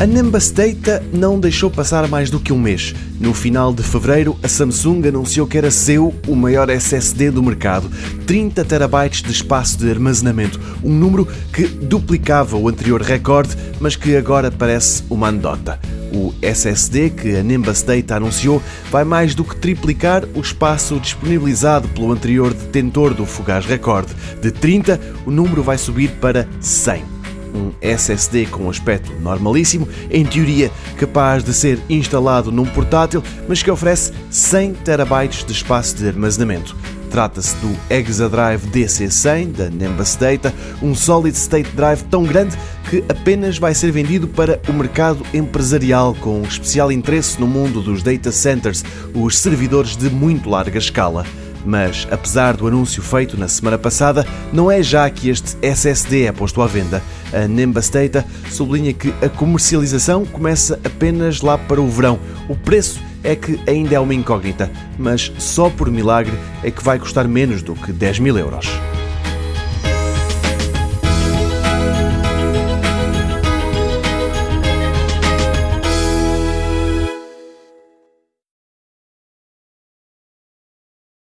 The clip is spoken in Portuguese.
A Nimbus Data não deixou passar mais do que um mês. No final de fevereiro, a Samsung anunciou que era seu o maior SSD do mercado, 30 terabytes de espaço de armazenamento, um número que duplicava o anterior recorde, mas que agora parece uma anedota. O SSD que a Nimbus Data anunciou vai mais do que triplicar o espaço disponibilizado pelo anterior detentor do fugaz recorde. De 30, o número vai subir para 100 um SSD com aspecto normalíssimo, em teoria capaz de ser instalado num portátil, mas que oferece 100 terabytes de espaço de armazenamento. Trata-se do Exadrive DC100 da Nimbus Data, um solid state drive tão grande que apenas vai ser vendido para o mercado empresarial, com especial interesse no mundo dos data centers, os servidores de muito larga escala. Mas, apesar do anúncio feito na semana passada, não é já que este SSD é posto à venda. A Nimbus Data sublinha que a comercialização começa apenas lá para o verão. O preço é que ainda é uma incógnita, mas só por milagre é que vai custar menos do que 10 mil euros.